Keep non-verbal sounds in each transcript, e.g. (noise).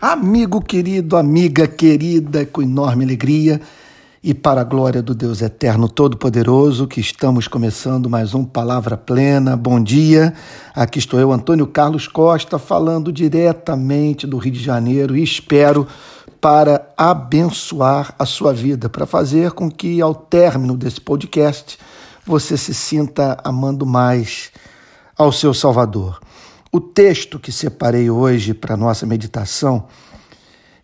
Amigo querido, amiga querida, com enorme alegria e para a glória do Deus Eterno Todo-Poderoso, que estamos começando mais um Palavra Plena. Bom dia, aqui estou eu, Antônio Carlos Costa, falando diretamente do Rio de Janeiro e espero para abençoar a sua vida, para fazer com que ao término desse podcast você se sinta amando mais ao seu Salvador. O texto que separei hoje para nossa meditação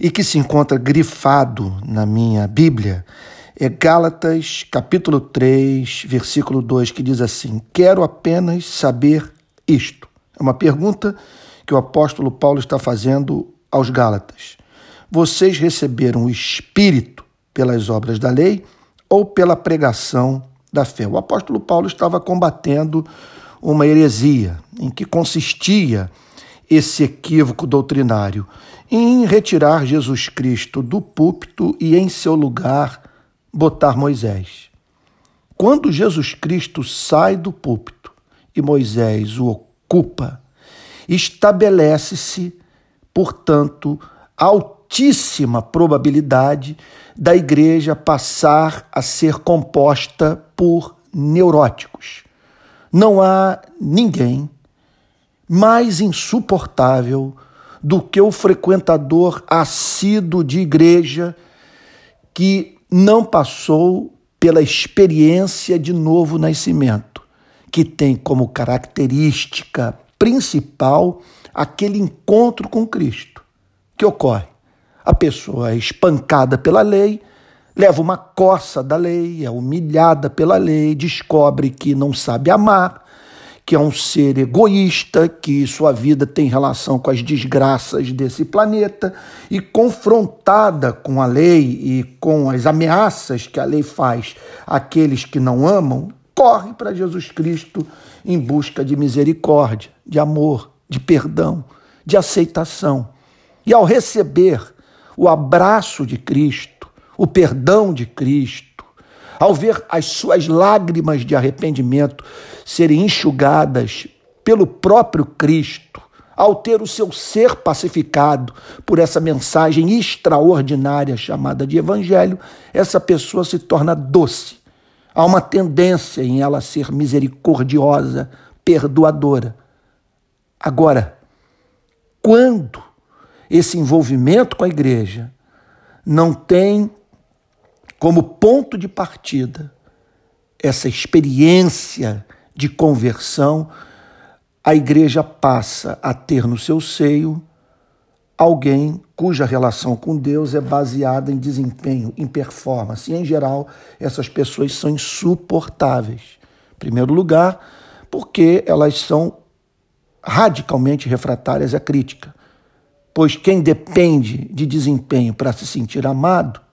e que se encontra grifado na minha Bíblia é Gálatas, capítulo 3, versículo 2, que diz assim: Quero apenas saber isto. É uma pergunta que o apóstolo Paulo está fazendo aos Gálatas. Vocês receberam o Espírito pelas obras da lei ou pela pregação da fé? O apóstolo Paulo estava combatendo uma heresia, em que consistia esse equívoco doutrinário em retirar Jesus Cristo do púlpito e em seu lugar botar Moisés. Quando Jesus Cristo sai do púlpito e Moisés o ocupa, estabelece-se, portanto, altíssima probabilidade da igreja passar a ser composta por neuróticos não há ninguém mais insuportável do que o frequentador assíduo de igreja que não passou pela experiência de novo nascimento, que tem como característica principal aquele encontro com Cristo. que ocorre? A pessoa é espancada pela lei, leva uma coça da lei, é humilhada pela lei, descobre que não sabe amar, que é um ser egoísta, que sua vida tem relação com as desgraças desse planeta, e confrontada com a lei e com as ameaças que a lei faz àqueles que não amam, corre para Jesus Cristo em busca de misericórdia, de amor, de perdão, de aceitação. E ao receber o abraço de Cristo, o perdão de Cristo, ao ver as suas lágrimas de arrependimento serem enxugadas pelo próprio Cristo, ao ter o seu ser pacificado por essa mensagem extraordinária chamada de Evangelho, essa pessoa se torna doce. Há uma tendência em ela ser misericordiosa, perdoadora. Agora, quando esse envolvimento com a igreja não tem como ponto de partida essa experiência de conversão, a igreja passa a ter no seu seio alguém cuja relação com Deus é baseada em desempenho, em performance. E, em geral, essas pessoas são insuportáveis. Em primeiro lugar, porque elas são radicalmente refratárias à crítica. Pois quem depende de desempenho para se sentir amado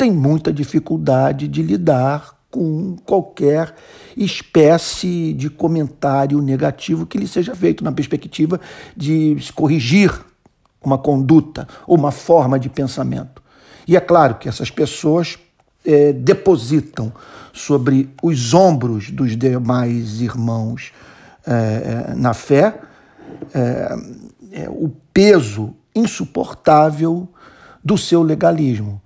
tem muita dificuldade de lidar com qualquer espécie de comentário negativo que lhe seja feito na perspectiva de corrigir uma conduta ou uma forma de pensamento. E é claro que essas pessoas é, depositam sobre os ombros dos demais irmãos é, é na fé é, é, o peso insuportável do seu legalismo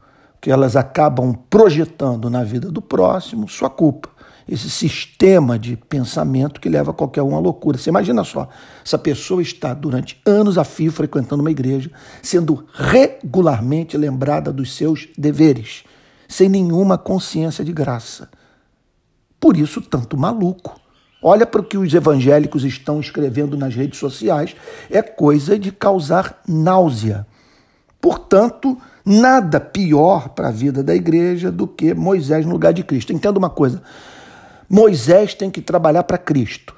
que elas acabam projetando na vida do próximo sua culpa. Esse sistema de pensamento que leva qualquer um à loucura. Você imagina só, essa pessoa está durante anos a fio frequentando uma igreja, sendo regularmente lembrada dos seus deveres, sem nenhuma consciência de graça. Por isso, tanto maluco. Olha para o que os evangélicos estão escrevendo nas redes sociais, é coisa de causar náusea. Portanto, Nada pior para a vida da igreja do que Moisés no lugar de Cristo. Entenda uma coisa: Moisés tem que trabalhar para Cristo.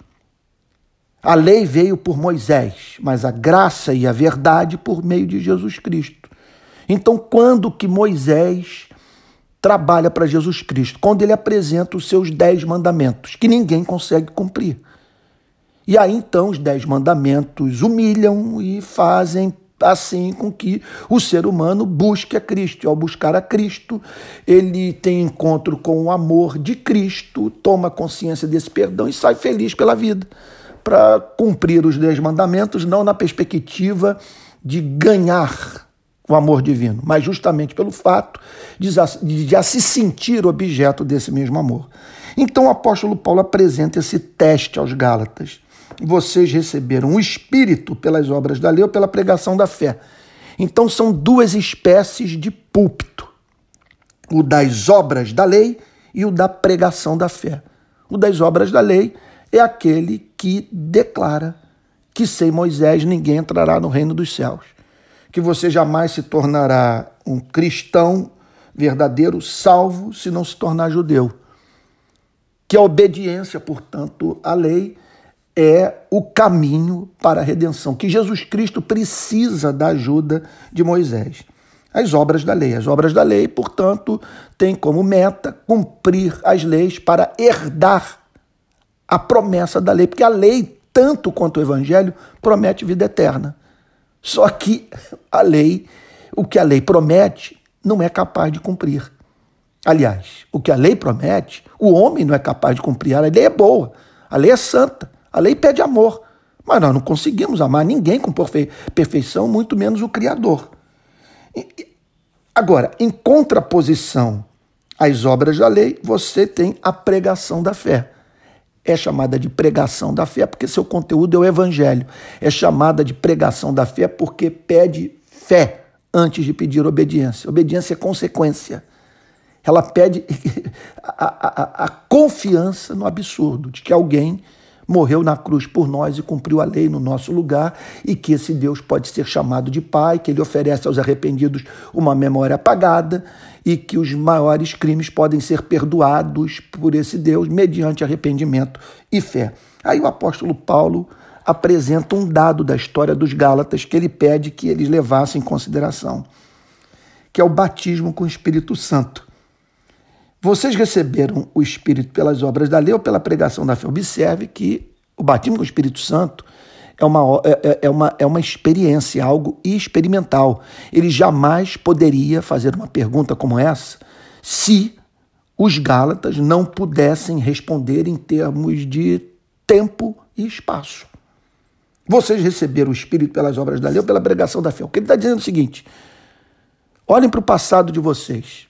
A lei veio por Moisés, mas a graça e a verdade por meio de Jesus Cristo. Então, quando que Moisés trabalha para Jesus Cristo? Quando ele apresenta os seus dez mandamentos, que ninguém consegue cumprir. E aí então os dez mandamentos humilham e fazem assim com que o ser humano busque a Cristo. E ao buscar a Cristo, ele tem encontro com o amor de Cristo, toma consciência desse perdão e sai feliz pela vida, para cumprir os dez mandamentos, não na perspectiva de ganhar o amor divino, mas justamente pelo fato de já, se sentir objeto desse mesmo amor. Então o apóstolo Paulo apresenta esse teste aos Gálatas. Vocês receberam o Espírito pelas obras da lei ou pela pregação da fé. Então são duas espécies de púlpito: o das obras da lei e o da pregação da fé. O das obras da lei é aquele que declara que sem Moisés ninguém entrará no reino dos céus, que você jamais se tornará um cristão verdadeiro, salvo se não se tornar judeu. Que a obediência, portanto, à lei é o caminho para a redenção, que Jesus Cristo precisa da ajuda de Moisés. As obras da lei. As obras da lei, portanto, têm como meta cumprir as leis para herdar a promessa da lei, porque a lei, tanto quanto o evangelho, promete vida eterna. Só que a lei, o que a lei promete, não é capaz de cumprir. Aliás, o que a lei promete, o homem não é capaz de cumprir. A lei é boa, a lei é santa, a lei pede amor. Mas nós não conseguimos amar ninguém com perfeição, muito menos o Criador. Agora, em contraposição às obras da lei, você tem a pregação da fé. É chamada de pregação da fé porque seu conteúdo é o evangelho. É chamada de pregação da fé porque pede fé antes de pedir obediência. Obediência é consequência. Ela pede (laughs) a, a, a confiança no absurdo de que alguém morreu na cruz por nós e cumpriu a lei no nosso lugar, e que esse Deus pode ser chamado de Pai, que ele oferece aos arrependidos uma memória apagada e que os maiores crimes podem ser perdoados por esse Deus mediante arrependimento e fé. Aí o apóstolo Paulo apresenta um dado da história dos Gálatas que ele pede que eles levassem em consideração, que é o batismo com o Espírito Santo. Vocês receberam o Espírito pelas obras da lei ou pela pregação da fé? Observe que o batismo com o Espírito Santo é uma, é, é, é uma, é uma experiência, algo experimental. Ele jamais poderia fazer uma pergunta como essa se os Gálatas não pudessem responder em termos de tempo e espaço. Vocês receberam o Espírito pelas obras da lei ou pela pregação da fé? O que ele está dizendo é o seguinte: olhem para o passado de vocês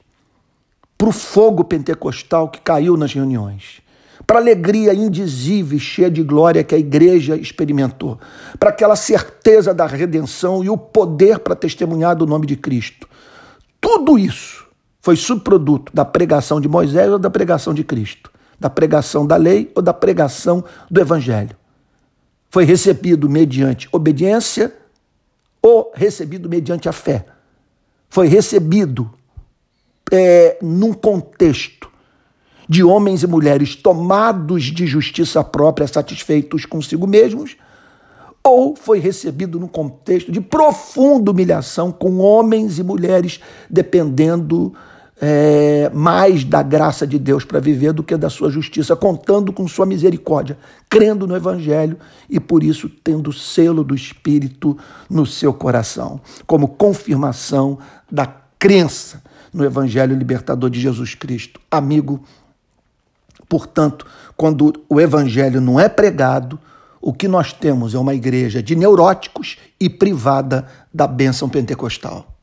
para o fogo pentecostal que caiu nas reuniões, para a alegria indizível e cheia de glória que a igreja experimentou, para aquela certeza da redenção e o poder para testemunhar do nome de Cristo. Tudo isso foi subproduto da pregação de Moisés ou da pregação de Cristo, da pregação da lei ou da pregação do evangelho. Foi recebido mediante obediência ou recebido mediante a fé. Foi recebido é, num contexto de homens e mulheres tomados de justiça própria, satisfeitos consigo mesmos, ou foi recebido num contexto de profunda humilhação, com homens e mulheres dependendo é, mais da graça de Deus para viver do que da sua justiça, contando com sua misericórdia, crendo no Evangelho e por isso tendo o selo do Espírito no seu coração, como confirmação da crença no Evangelho libertador de Jesus Cristo. Amigo, portanto, quando o Evangelho não é pregado, o que nós temos é uma igreja de neuróticos e privada da bênção pentecostal.